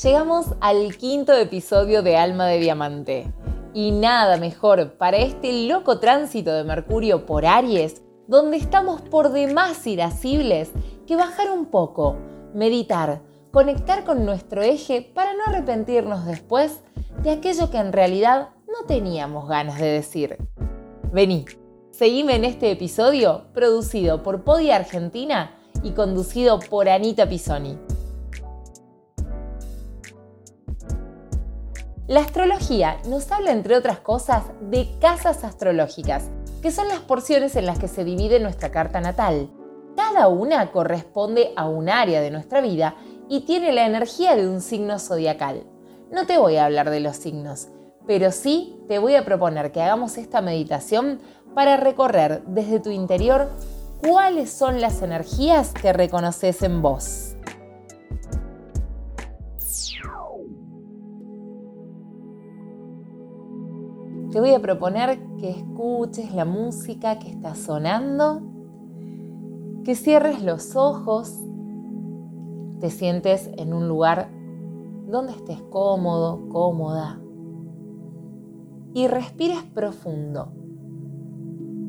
Llegamos al quinto episodio de Alma de Diamante. Y nada mejor para este loco tránsito de Mercurio por Aries, donde estamos por demás irascibles, que bajar un poco, meditar, conectar con nuestro eje para no arrepentirnos después de aquello que en realidad no teníamos ganas de decir. Vení, seguime en este episodio producido por Podi Argentina y conducido por Anita Pisoni. La astrología nos habla, entre otras cosas, de casas astrológicas, que son las porciones en las que se divide nuestra carta natal. Cada una corresponde a un área de nuestra vida y tiene la energía de un signo zodiacal. No te voy a hablar de los signos, pero sí te voy a proponer que hagamos esta meditación para recorrer desde tu interior cuáles son las energías que reconoces en vos. Te voy a proponer que escuches la música que está sonando, que cierres los ojos, te sientes en un lugar donde estés cómodo, cómoda y respires profundo.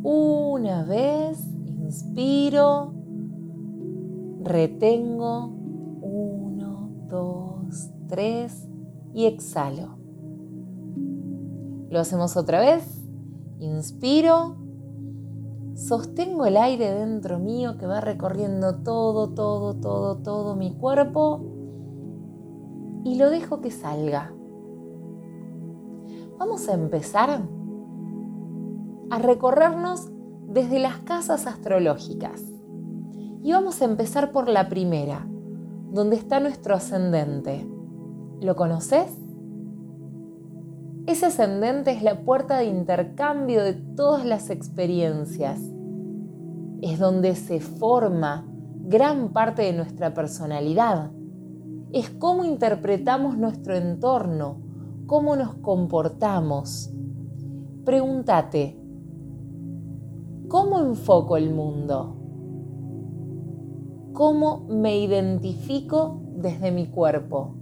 Una vez, inspiro, retengo, uno, dos, tres y exhalo. Lo hacemos otra vez. Inspiro. Sostengo el aire dentro mío que va recorriendo todo, todo, todo, todo mi cuerpo. Y lo dejo que salga. Vamos a empezar a recorrernos desde las casas astrológicas. Y vamos a empezar por la primera, donde está nuestro ascendente. ¿Lo conoces? Ese ascendente es la puerta de intercambio de todas las experiencias. Es donde se forma gran parte de nuestra personalidad. Es cómo interpretamos nuestro entorno, cómo nos comportamos. Pregúntate, ¿cómo enfoco el mundo? ¿Cómo me identifico desde mi cuerpo?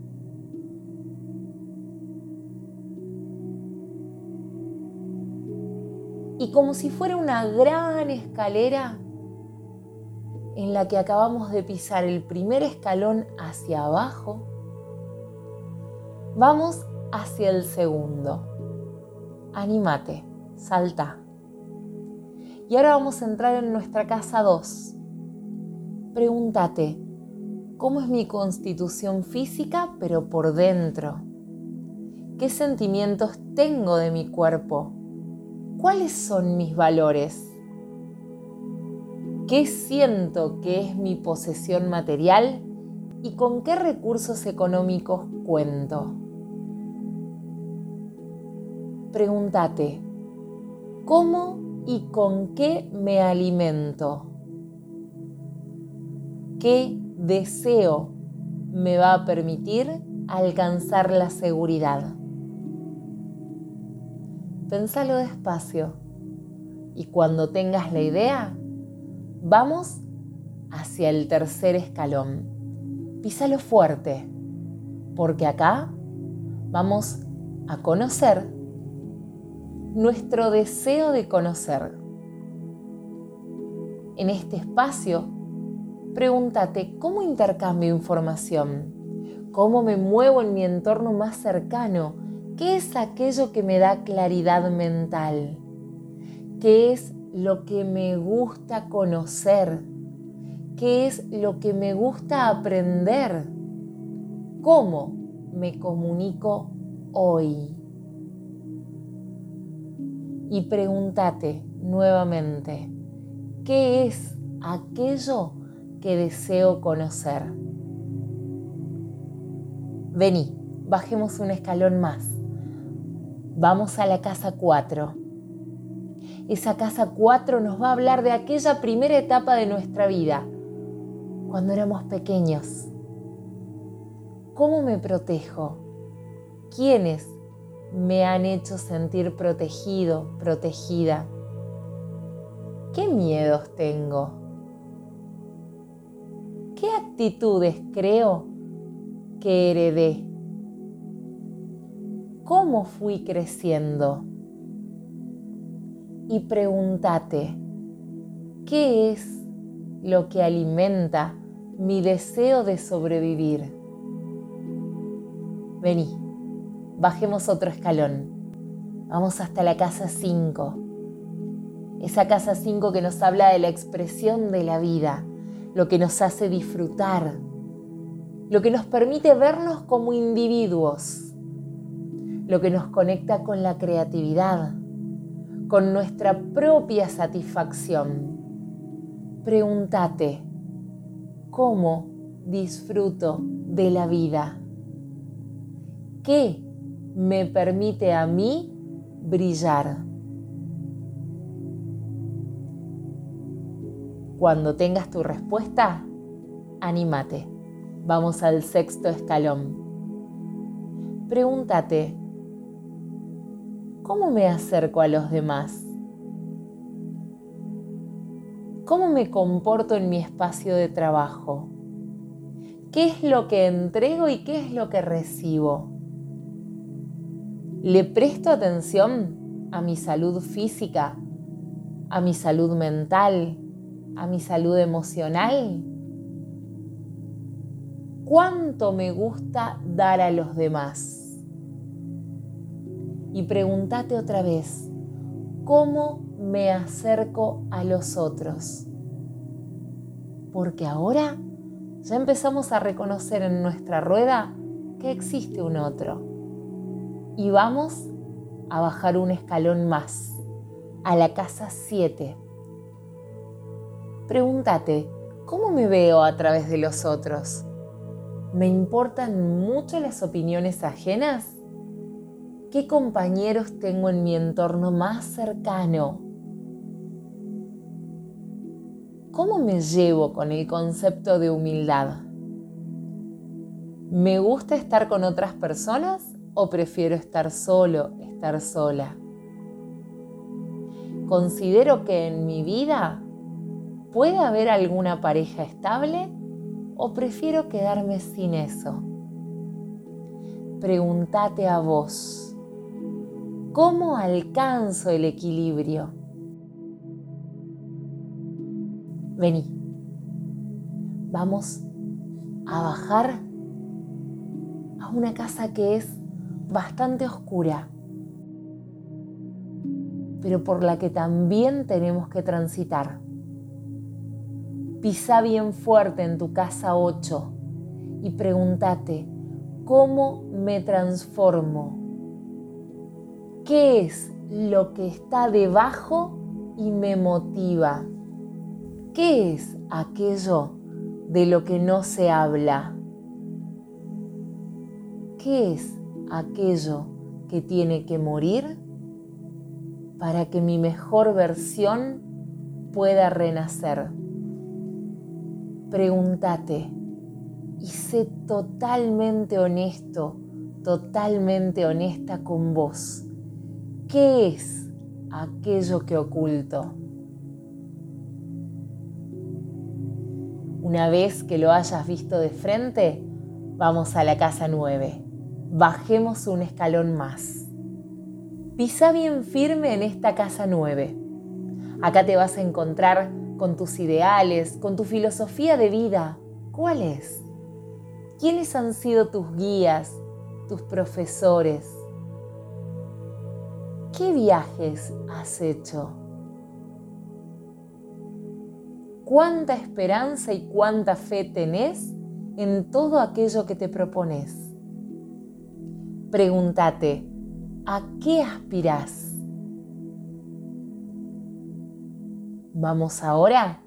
Y como si fuera una gran escalera en la que acabamos de pisar el primer escalón hacia abajo, vamos hacia el segundo. Anímate, salta. Y ahora vamos a entrar en nuestra casa 2. Pregúntate, ¿cómo es mi constitución física pero por dentro? ¿Qué sentimientos tengo de mi cuerpo? ¿Cuáles son mis valores? ¿Qué siento que es mi posesión material? ¿Y con qué recursos económicos cuento? Pregúntate, ¿cómo y con qué me alimento? ¿Qué deseo me va a permitir alcanzar la seguridad? Pensalo despacio y cuando tengas la idea, vamos hacia el tercer escalón. Písalo fuerte, porque acá vamos a conocer nuestro deseo de conocer. En este espacio, pregúntate cómo intercambio información, cómo me muevo en mi entorno más cercano ¿Qué es aquello que me da claridad mental? ¿Qué es lo que me gusta conocer? ¿Qué es lo que me gusta aprender? ¿Cómo me comunico hoy? Y pregúntate nuevamente, ¿qué es aquello que deseo conocer? Vení, bajemos un escalón más Vamos a la casa 4. Esa casa 4 nos va a hablar de aquella primera etapa de nuestra vida, cuando éramos pequeños. ¿Cómo me protejo? ¿Quiénes me han hecho sentir protegido, protegida? ¿Qué miedos tengo? ¿Qué actitudes creo que heredé cómo fui creciendo. Y pregúntate, ¿qué es lo que alimenta mi deseo de sobrevivir? Vení, bajemos otro escalón. Vamos hasta la casa 5. Esa casa 5 que nos habla de la expresión de la vida, lo que nos hace disfrutar, lo que nos permite vernos como individuos, lo que nos conecta con la creatividad, con nuestra propia satisfacción. Pregúntate, ¿cómo disfruto de la vida? ¿Qué me permite a mí brillar? Cuando tengas tu respuesta, anímate. Vamos al sexto escalón. Pregúntate, ¿cómo me acerco a los demás? ¿Cómo me comporto en mi espacio de trabajo? ¿Qué es lo que entrego y qué es lo que recibo? ¿Le presto atención a mi salud física, a mi salud mental, a mi salud emocional? ¿Cuánto me gusta dar a los demás? Y pregúntate otra vez, ¿cómo me acerco a los otros? Porque ahora ya empezamos a reconocer en nuestra rueda que existe un otro. Y vamos a bajar un escalón más, a la casa 7 Pregúntate, ¿cómo me veo a través de los otros? ¿Me importan mucho las opiniones ajenas? ¿Qué compañeros tengo en mi entorno más cercano? ¿Cómo me llevo con el concepto de humildad? ¿Me gusta estar con otras personas o prefiero estar solo, estar sola? Considero que en mi vida ¿Puede haber alguna pareja estable o prefiero quedarme sin eso? Pregúntate a vos, ¿cómo alcanzo el equilibrio? Vení, vamos a bajar a una casa que es bastante oscura, pero por la que también tenemos que transitar. Pisa bien fuerte en tu casa 8 y pregúntate, ¿cómo me transformo? ¿Qué es lo que está debajo y me motiva? ¿Qué es aquello de lo que no se habla? ¿Qué es aquello que tiene que morir para que mi mejor versión pueda renacer? pregúntate y sé totalmente honesto, totalmente honesta con vos. ¿Qué es aquello que oculto? Una vez que lo hayas visto de frente, vamos a la casa 9. Bajemos un escalón más. Pisa bien firme en esta casa 9. Acá te vas a encontrar con tus ideales, con tu filosofía de vida. ¿Cuál es? ¿Quiénes han sido tus guías, tus profesores? ¿Qué viajes has hecho? ¿Cuánta esperanza y cuánta fe tenés en todo aquello que te propones? Pregúntate, ¿a qué aspirás? Vamos ahora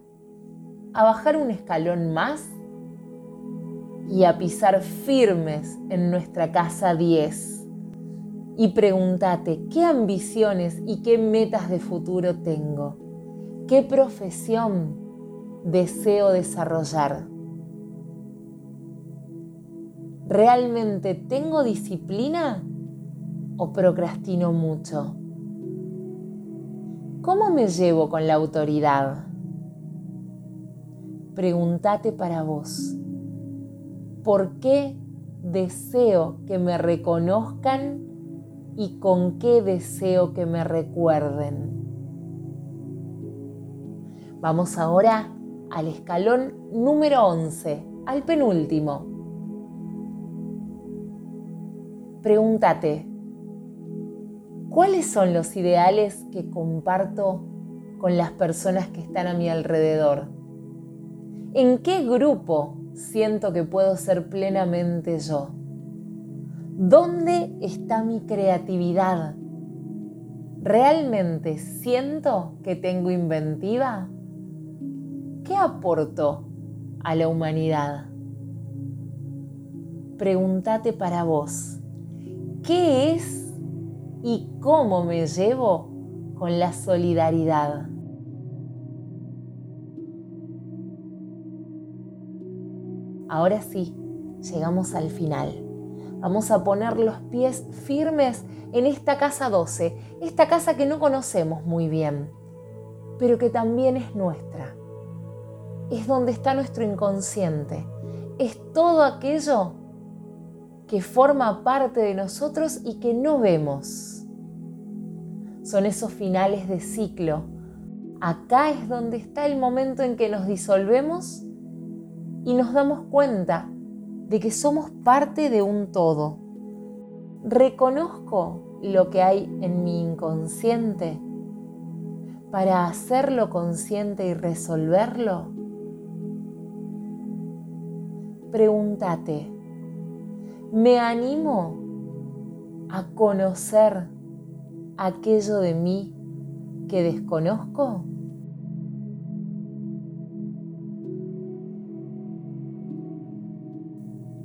a bajar un escalón más y a pisar firmes en nuestra casa 10. Y pregúntate, ¿qué ambiciones y qué metas de futuro tengo? ¿Qué profesión deseo desarrollar? ¿Realmente tengo disciplina o procrastino mucho? ¿Cómo me llevo con la autoridad? Pregúntate para vos, ¿por qué deseo que me reconozcan y con qué deseo que me recuerden. Vamos ahora al escalón número 11, al penúltimo. Pregúntate, ¿cuáles son los ideales que comparto con las personas que están a mi alrededor? ¿En qué grupo siento que puedo ser plenamente yo? ¿Dónde está mi creatividad? ¿Realmente siento que tengo inventiva? ¿Qué aporto a la humanidad? Pregúntate para vos, ¿qué es y cómo me llevo con la solidaridad? Ahora sí, llegamos al final. Vamos a poner los pies firmes en esta casa 12, esta casa que no conocemos muy bien, pero que también es nuestra. Es donde está nuestro inconsciente. Es todo aquello que forma parte de nosotros y que no vemos. Son esos finales de ciclo. Acá es donde está el momento en que nos disolvemos y nos damos cuenta de que somos parte de un todo. Reconozco lo que hay en mi inconsciente para hacerlo consciente y resolverlo. Pregúntate, ¿me animo a conocer aquello de mí que desconozco?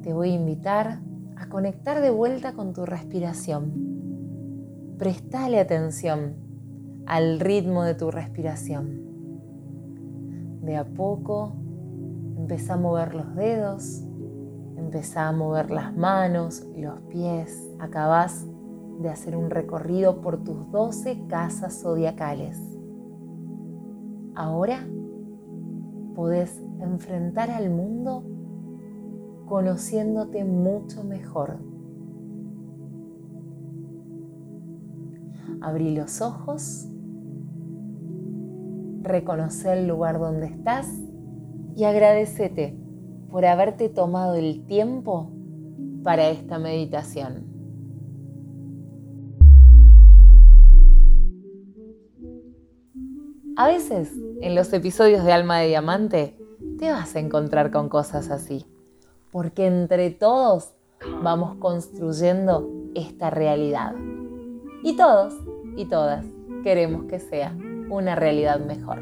Te voy a invitar a conectar de vuelta con tu respiración. Prestale atención al ritmo de tu respiración. De a poco empezá a mover los dedos, empezá a mover las manos, los pies. Acabás de hacer un recorrido por tus 12 casas zodiacales. Ahora podés enfrentar al mundo conociéndote mucho mejor. Abrí los ojos, reconoce el lugar donde estás y agradecete por haberte tomado el tiempo para esta meditación. A veces, en los episodios de Alma de Diamante, te vas a encontrar con cosas así porque entre todos vamos construyendo esta realidad. Y todos y todas queremos que sea una realidad mejor.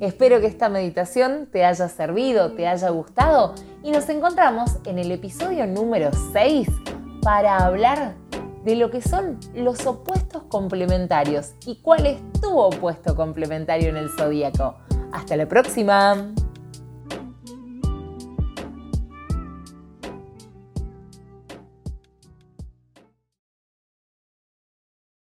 Espero que esta meditación te haya servido, te haya gustado y nos encontramos en el episodio número 6 para hablar de lo que son los opuestos complementarios y cuál es tu opuesto complementario en el zodíaco. Hasta la próxima.